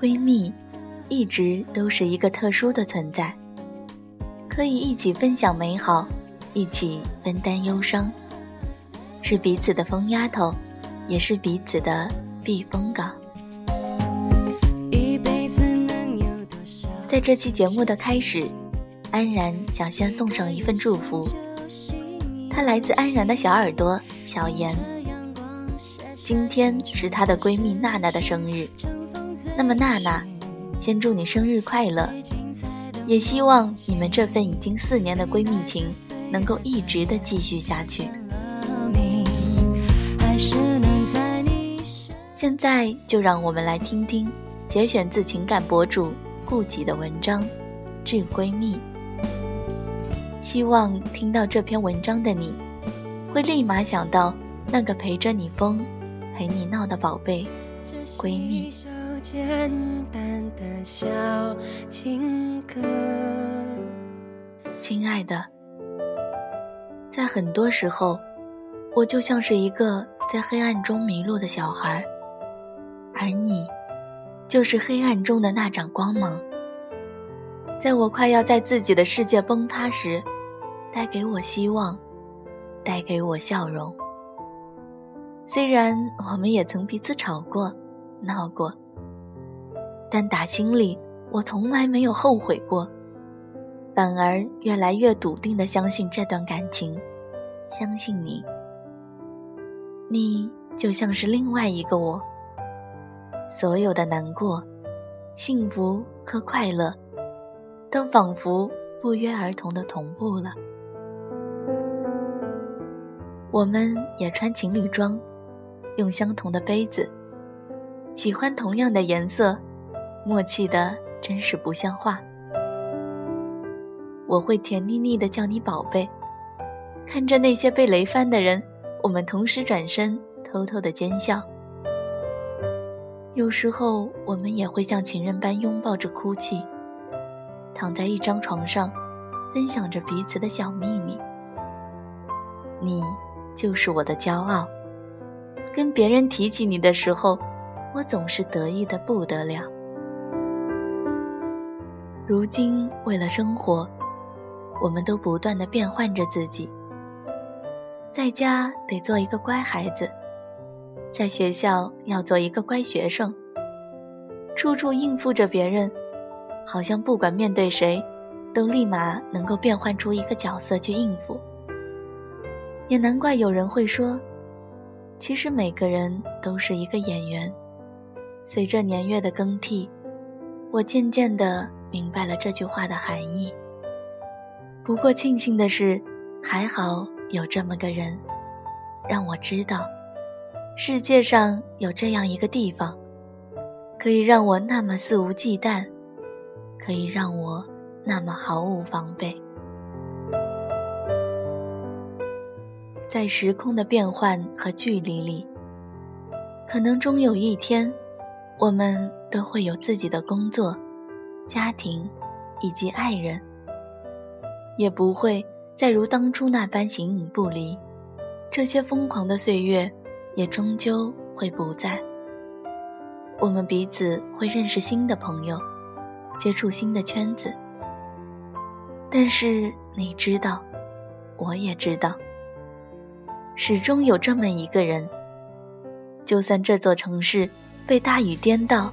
闺蜜一直都是一个特殊的存在，可以一起分享美好，一起分担忧伤，是彼此的疯丫头，也是彼此的避风港。在这期节目的开始，安然想先送上一份祝福，它来自安然的小耳朵小妍。今天是她的闺蜜娜娜的生日。那么娜娜，先祝你生日快乐，也希望你们这份已经四年的闺蜜情能够一直的继续下去。现在就让我们来听听节选自情感博主顾己的文章《致闺蜜》。希望听到这篇文章的你，会立马想到那个陪着你疯、陪你闹的宝贝闺蜜。简单的小情歌。亲爱的，在很多时候，我就像是一个在黑暗中迷路的小孩，而你，就是黑暗中的那盏光芒。在我快要在自己的世界崩塌时，带给我希望，带给我笑容。虽然我们也曾彼此吵过、闹过。但打心里，我从来没有后悔过，反而越来越笃定的相信这段感情，相信你。你就像是另外一个我，所有的难过、幸福和快乐，都仿佛不约而同的同步了。我们也穿情侣装，用相同的杯子，喜欢同样的颜色。默契的真是不像话。我会甜腻腻的叫你宝贝，看着那些被雷翻的人，我们同时转身，偷偷的奸笑。有时候，我们也会像情人般拥抱着哭泣，躺在一张床上，分享着彼此的小秘密。你就是我的骄傲，跟别人提起你的时候，我总是得意的不得了。如今，为了生活，我们都不断的变换着自己。在家得做一个乖孩子，在学校要做一个乖学生，处处应付着别人，好像不管面对谁，都立马能够变换出一个角色去应付。也难怪有人会说，其实每个人都是一个演员。随着年月的更替，我渐渐的。明白了这句话的含义。不过庆幸的是，还好有这么个人，让我知道，世界上有这样一个地方，可以让我那么肆无忌惮，可以让我那么毫无防备。在时空的变换和距离里，可能终有一天，我们都会有自己的工作。家庭，以及爱人，也不会再如当初那般形影不离。这些疯狂的岁月，也终究会不在。我们彼此会认识新的朋友，接触新的圈子。但是你知道，我也知道，始终有这么一个人，就算这座城市被大雨颠倒，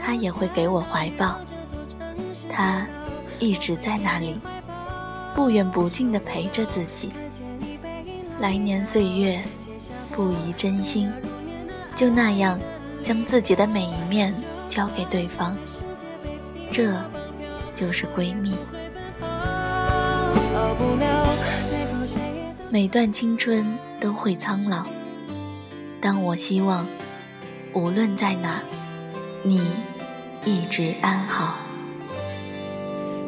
他也会给我怀抱。他一直在那里，不远不近地陪着自己。来年岁月，不移真心，就那样将自己的每一面交给对方。这，就是闺蜜。每段青春都会苍老，但我希望，无论在哪，你一直安好。